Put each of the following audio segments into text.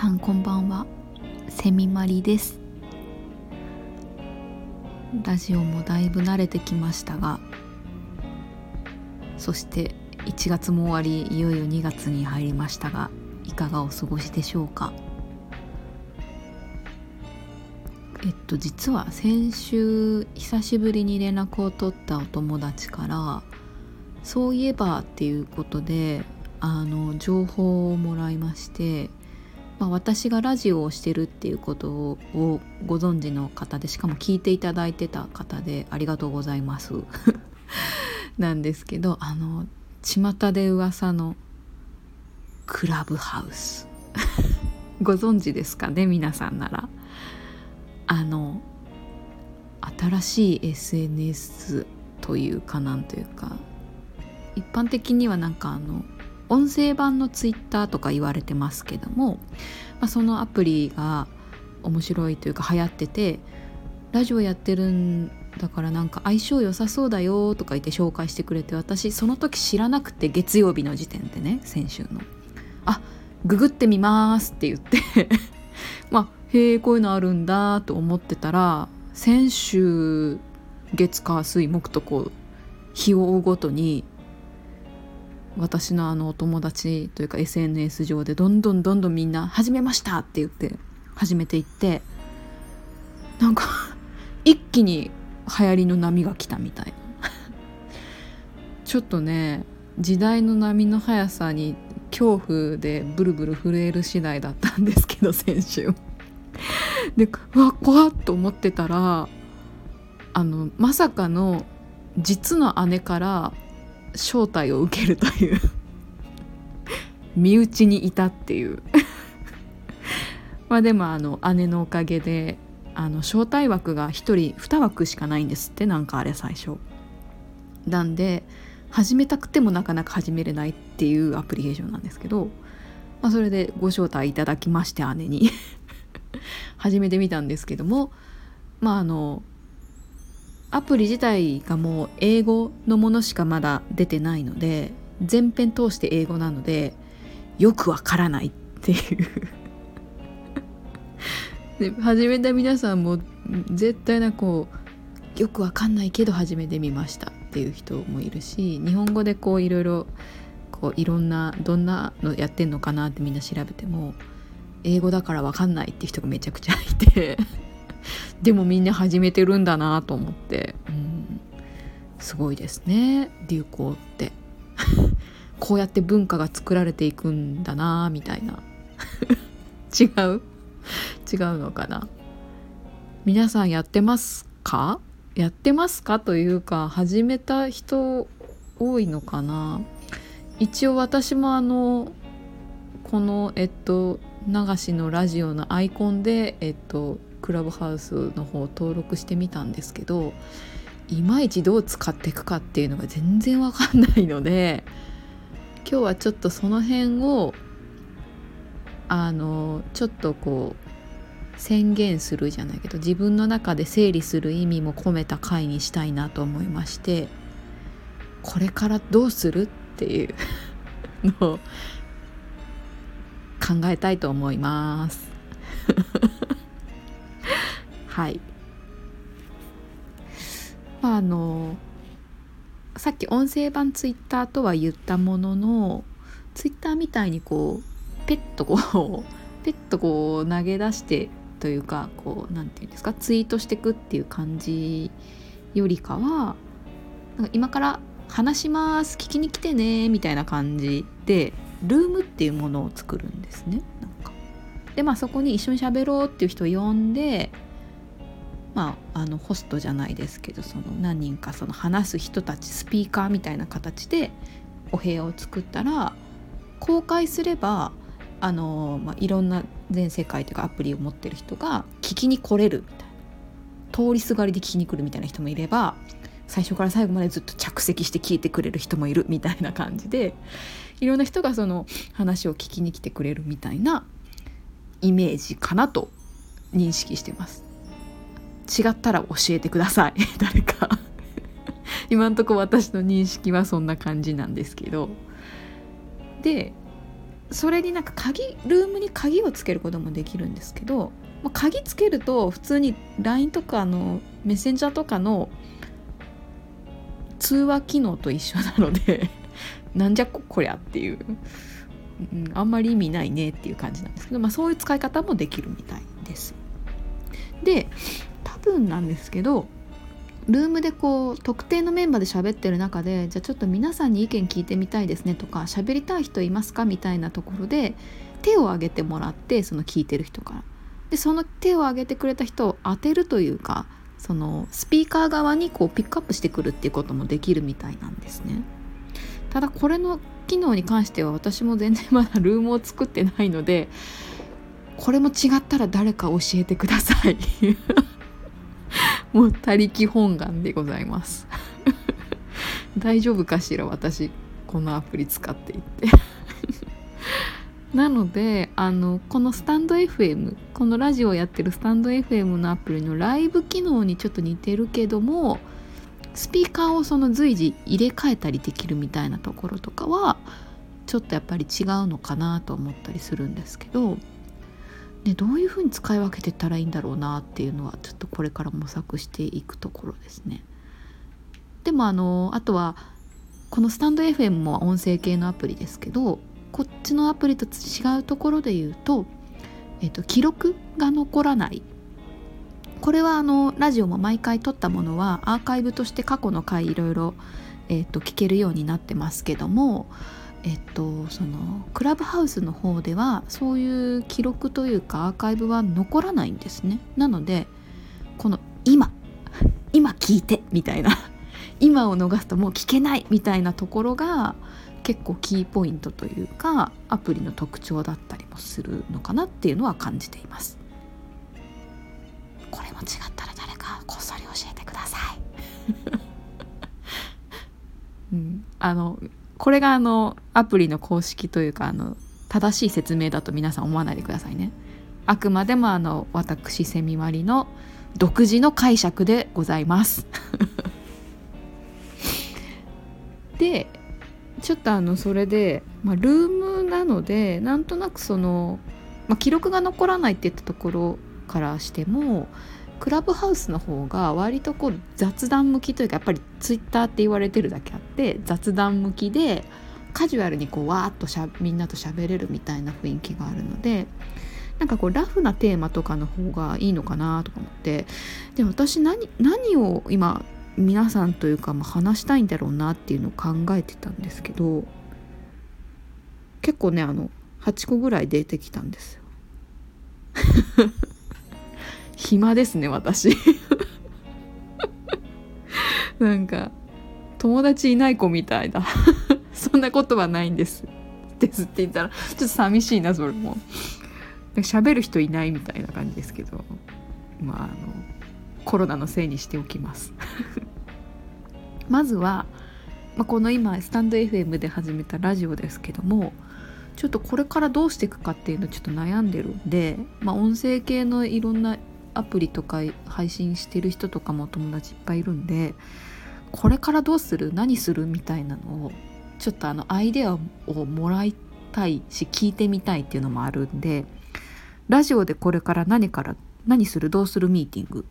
さんこんばんは。セミマリです。ラジオもだいぶ慣れてきましたがそして1月も終わりいよいよ2月に入りましたがいかがお過ごしでしょうか？えっと実は先週久しぶりに連絡を取ったお友達からそういえばっていうことであの情報をもらいまして、まあ、私がラジオをしてるっていうことをご存知の方でしかも聞いていただいてた方でありがとうございます。なんですけどあの巷で噂のクラブハウス。ご存知ですかね皆さんなら。あの新しい SNS というかなんというか。一般的にはなんかあの音声版のツイッターとか言われてますけども、まあ、そのアプリが面白いというか流行っててラジオやってるんだからなんか相性良さそうだよとか言って紹介してくれて私その時知らなくて月曜日の時点でね先週の「あググってみます」って言って。まあへえこういうのあるんだと思ってたら先週月火水木とこう日を追うごとに私のあのお友達というか SNS 上でどんどんどんどんみんな「始めました!」って言って始めていってなんか一気に流行りの波が来たみたいなちょっとね時代の波の速さに恐怖でブルブル震える次第だったんですけど先週でうわ怖っと思ってたらあのまさかの実の姉から招待を受けるという。身内にいたっていう。まあでもあの姉のおかげであの招待枠が1人2枠しかないんですってなんかあれ最初。なんで始めたくてもなかなか始めれないっていうアプリケーションなんですけど、まあ、それでご招待いただきまして姉に。始めてみたんですけどもまああのアプリ自体がもう英語のものしかまだ出てないので全編通して英語なのでよくわからないっていう。で始めた皆さんも絶対なこうよくわかんないけど始めてみましたっていう人もいるし日本語でこういろいろこういろんなどんなのやってんのかなってみんな調べても英語だからわかんないって人がめちゃくちゃいて。でもみんな始めてるんだなと思って、うん、すごいですね。流行って。こうやって文化が作られていくんだなみたいな。違う？違うのかな？皆さんやってますか？やってますかというか始めた人多いのかな？一応私もあのこのえっと流しのラジオのアイコンでえっとクラブハウスの方登録してみたんですけどいまいちどう使っていくかっていうのが全然わかんないので今日はちょっとその辺をあのちょっとこう宣言するじゃないけど自分の中で整理する意味も込めた回にしたいなと思いましてこれからどうするっていうのを考えたいと思います。はい。まああのさっき音声版ツイッターとは言ったもののツイッターみたいにこうペットこうペットこう投げ出してというかこう何て言うんですかツイートしてくっていう感じよりかはなんか今から話します聞きに来てねみたいな感じでルームっていうものを作るんですねなんか。でまあそこに一緒に喋ろうっていう人を呼んでまあ、あのホストじゃないですけどその何人かその話す人たちスピーカーみたいな形でお部屋を作ったら公開すればあの、まあ、いろんな全世界というかアプリを持ってる人が聞きに来れるみたいな通りすがりで聞きに来るみたいな人もいれば最初から最後までずっと着席して聞いてくれる人もいるみたいな感じでいろんな人がその話を聞きに来てくれるみたいなイメージかなと認識してます。違ったら教えてください。誰か。今んとこ私の認識はそんな感じなんですけど。でそれになんか鍵ルームに鍵をつけることもできるんですけど、まあ、鍵つけると普通に LINE とかのメッセンジャーとかの通話機能と一緒なので なんじゃこりゃっていう、うん、あんまり意味ないねっていう感じなんですけど、まあ、そういう使い方もできるみたいです。で分なんですけどルームでこう特定のメンバーで喋ってる中でじゃあちょっと皆さんに意見聞いてみたいですねとか喋りたい人いますかみたいなところで手を挙げてもらってその聞いてる人から。でその手を挙げてくれた人を当てるというかそのスピーカー側にこうピックアップしてくるっていうこともできるみたいなんですね。ただこれの機能に関しては私も全然まだルームを作ってないのでこれも違ったら誰か教えてください。もう他力本願でございます。大丈夫かしら私このアプリ使っていって。なのであのこのスタンド FM このラジオやってるスタンド FM のアプリのライブ機能にちょっと似てるけどもスピーカーをその随時入れ替えたりできるみたいなところとかはちょっとやっぱり違うのかなと思ったりするんですけどね、どういうふうに使い分けてったらいいんだろうなっていうのはちょっとこれから模索していくところですね。でもあのあとはこのスタンド FM も音声系のアプリですけどこっちのアプリと違うところで言うと、えっと、記録が残らないこれはあのラジオも毎回撮ったものはアーカイブとして過去の回いろいろ、えっと、聞けるようになってますけどもえっと、そのクラブハウスの方ではそういう記録というかアーカイブは残らないんですね。なのでこの今 今聞いてみたいな 今を逃すともう聞けないみたいなところが結構キーポイントというかアプリの特徴だったりもするのかなっていうのは感じています。これも違ったら誰かこっそり教えてください。うん。あのこれがあのアプリの公式というかあの正しい説明だと皆さん思わないでくださいね。あくまでもあの私セミマリの独自の解釈でございます。でちょっとあのそれで、まあ、ルームなのでなんとなくその、まあ、記録が残らないって言ったところからしてもクラブハウスの方が割とこう雑談向きというかやっぱりツイッターって言われてるだけあって雑談向きでカジュアルにこうわーっとしゃみんなと喋れるみたいな雰囲気があるのでなんかこうラフなテーマとかの方がいいのかなとか思ってで私何何を今皆さんというかま話したいんだろうなっていうのを考えてたんですけど結構ねあの8個ぐらい出てきたんですよ。暇ですね私。なんか友達いない子みたいだ。そんなことはないんです。ですって言ったらちょっと寂しいなそれも。喋る人いないみたいな感じですけど。まああのコロナのせいにしておきます。まずは、まあ、この今スタンド FM で始めたラジオですけどもちょっとこれからどうしていくかっていうのちょっと悩んでるんで、まあ、音声系のいろんなアプリとか配信してる人とかも友達いっぱいいるんでこれからどうする？何する？みたいなのをちょっとあのアイデアをもらいたいし聞いてみたいっていうのもあるんでラジオでこれから何から何する？どうする？ミーティングっ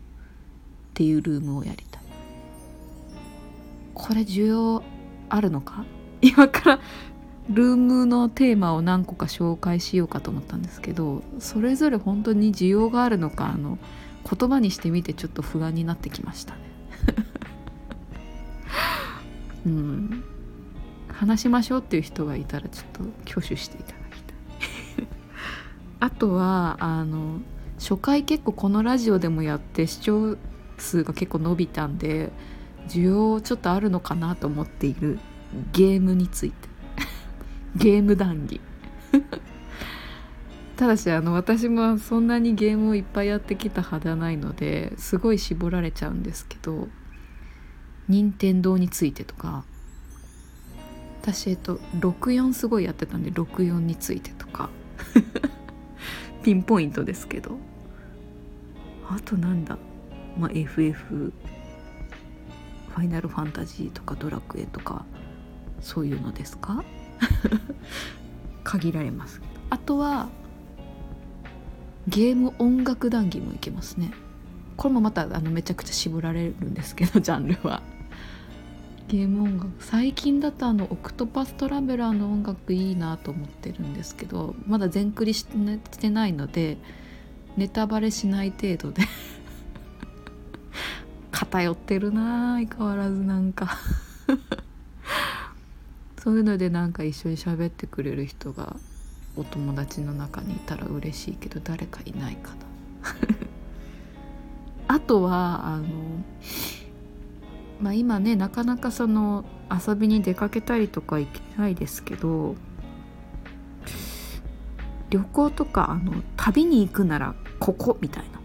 ていうルームをやりたい。これ需要あるのか？今からルームのテーマを何個か紹介しようかと思ったんですけどそれぞれ本当に需要があるのかあの言葉にしてみてちょっと不安になってきましたね。うん。話しましょうっていう人がいたらちょっと挙手していただきたい。あとはあの初回結構このラジオでもやって視聴数が結構伸びたんで需要ちょっとあるのかなと思っているゲームについて。ゲーム談義。ただしあの私もそんなにゲームをいっぱいやってきた派ではないのですごい絞られちゃうんですけど任天堂についてとか私えっと64すごいやってたんで64についてとか ピンポイントですけど。あとなんだまあ FF ファイナルファンタジーとかドラクエとかそういうのですか？限られますあとはゲーム音楽談義もいけますね。これもまたあのめちゃくちゃ絞られるんですけど ジャンルは。ゲーム音楽。最近だとあのオクトパストラベラーの音楽いいなと思ってるんですけどまだ全クリしてないのでネタバレしない程度で 偏ってるな相変わらずなんか。そういうのでなんか一緒に喋ってくれる人がお友達の中にいたら嬉しいけど誰かいないかな。あとはあのまあ今ねなかなかその遊びに出かけたりとか行けないですけど旅行とかあの旅に行くならここみたいな。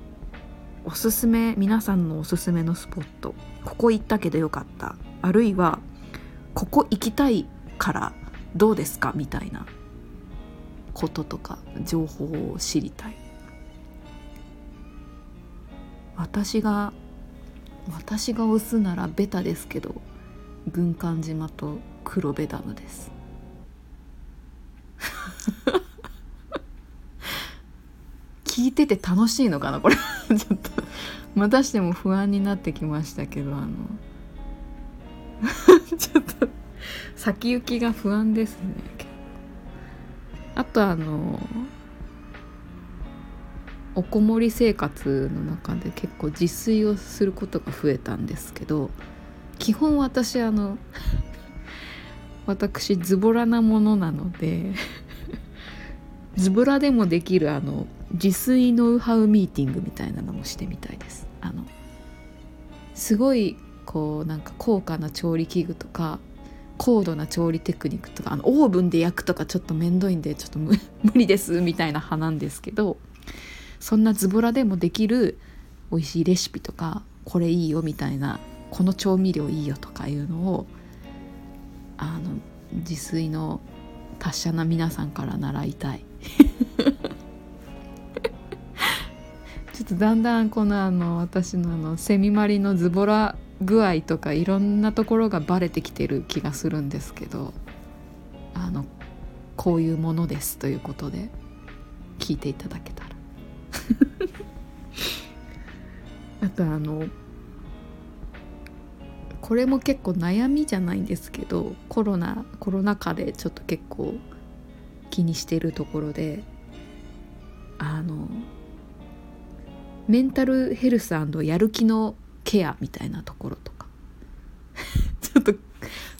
おすすめ皆さんのおすすめのスポットここ行ったけどよかった。あるいはここ行きたいからどうですかみたいなこととか情報を知りたい。私が私が押すならベタですけど軍艦島と黒部ダムです。聞いてて楽しいのかなこれ。ちょっと。またしても不安になってきましたけどあの。ちょっと。先行きが不安ですね。あとあのおこもり生活の中で結構自炊をすることが増えたんですけど基本私あの 私ズボラなものなので ズボラでもできるあの自炊ノウハウミーティングみたいなのもしてみたいです。あのすごいこうなんか高価な調理器具とか高度な調理テクニックとかあのオーブンで焼くとかちょっと面倒いんでちょっと 無理ですみたいな派なんですけどそんなズボラでもできる美味しいレシピとかこれいいよみたいなこの調味料いいよとかいうのをあの自炊の達者な皆さんから習いたい。ちょっとだんだんこのあの私のあのセミマリのズボラ具合とかいろんなところがバレてきてる気がするんですけどあのこういうものですということで聞いていただけたら。あとあのこれも結構悩みじゃないんですけどコロナコロナ禍でちょっと結構気にしてるところであのメンタルヘルスやる気のケアみたいなところとか。ちょっと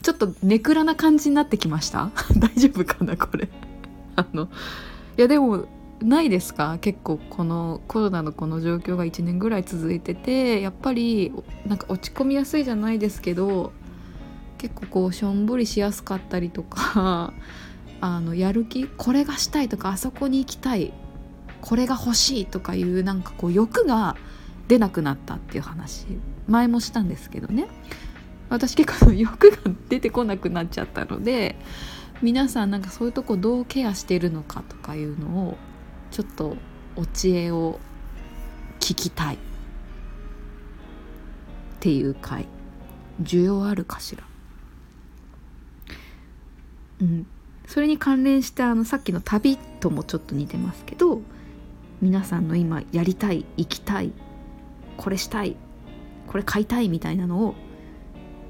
ちょっとネクラな感じになってきました？大丈夫かなこれ。あのいやでもないですか？結構このコロナのこの状況が1年ぐらい続いててやっぱりなんか落ち込みやすいじゃないですけど結構こうしょんぼりしやすかったりとかあのやる気？これがしたいとかあそこに行きたいこれが欲しいとかいうなんかこう欲が出なくなったっていう話。前もしたんですけどね。私結構欲が出てこなくなっちゃったので皆さんなんかそういうとこどうケアしてるのかとかいうのをちょっとお知恵を聞きたいっていう回。需要あるかしら。うん。それに関連してあのさっきの旅ともちょっと似てますけど皆さんの今やりたい行きたいこれしたいこれ買いたいみたいなのを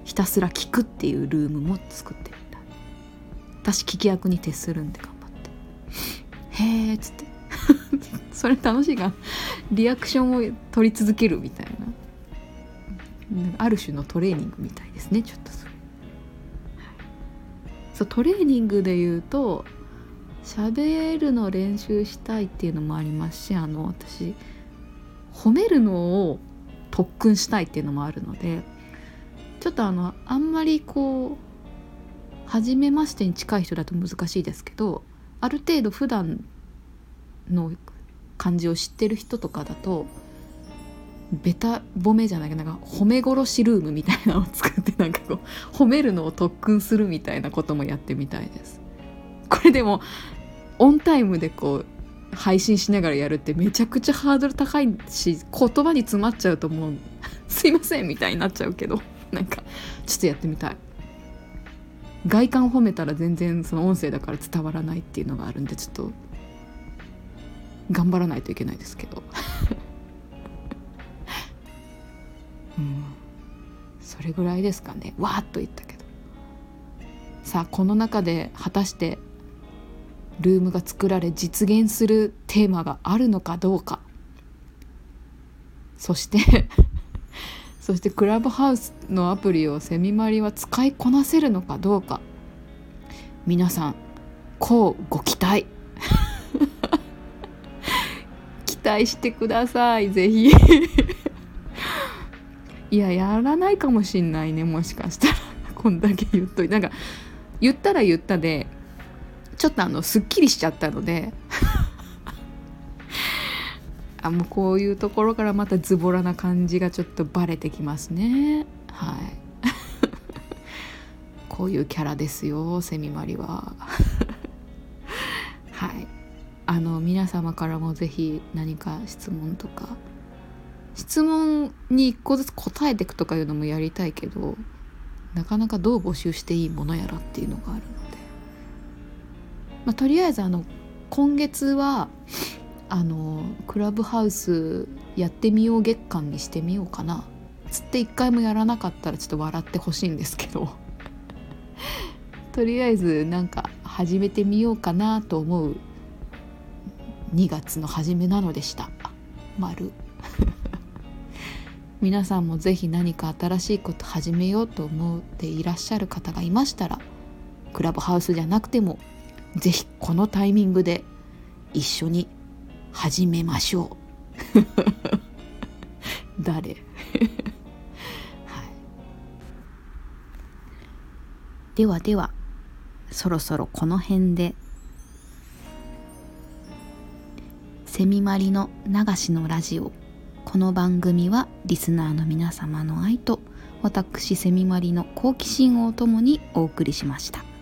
ひたすら聞くっていうルームも作ってみた。私聞き役に徹するんで頑張って。へえっつって。それ楽しいがリアクションを取り続けるみたいな。ある種のトレーニングみたいですねちょっとそ、そうトレーニングで言うと喋るの練習したいっていうのもありますしあの私褒めるのを特訓したいっていうのもあるのでちょっとあのあんまりこう初めましてに近い人だと難しいですけどある程度普段の感じを知ってる人とかだとベタ褒めじゃないけどなんか褒め殺しルームみたいなのを作って なんかこう褒めるのを特訓するみたいなこともやってみたいです。これでもオンタイムでこう配信しながらやるってめちゃくちゃハードル高いし言葉に詰まっちゃうともう すいませんみたいになっちゃうけどなんかちょっとやってみたい。外観褒めたら全然その音声だから伝わらないっていうのがあるんでちょっと頑張らないといけないですけど。うん。それぐらいですかね。わーっと言ったけど。さあこの中で果たしてルームが作られ実現するテーマがあるのかどうか。そして そしてクラブハウスのアプリをセミマリは使いこなせるのかどうか。皆さんこうご期待。期待してくださいぜひ。いややらないかもしんないねもしかしたら。こんだけ言っといて。なんか言ったら言ったでちょっとあのすっきりしちゃったので。あもうこういうところからまたズボラな感じがちょっとバレてきますね。はい。こういうキャラですよセミマリは。はい。あの皆様からも是非何か質問とか。質問に1個ずつ答えていくとかいうのもやりたいけどなかなかどう募集していいものやらっていうのがあるので、まあ、とりあえずあの今月はあのクラブハウスやってみよう月間にしてみようかな。つって一回もやらなかったらちょっと笑ってほしいんですけど。とりあえずなんか始めてみようかなと思う2月の初めなのでした。丸。皆さんも是非何か新しいこと始めようと思っていらっしゃる方がいましたらクラブハウスじゃなくても是非このタイミングで一緒に始めましょう。誰？はい、ではではそろそろこの辺で。セミマリの流しのラジオ。この番組はリスナーの皆様の愛と私セミマリの好奇心をともにお送りしました。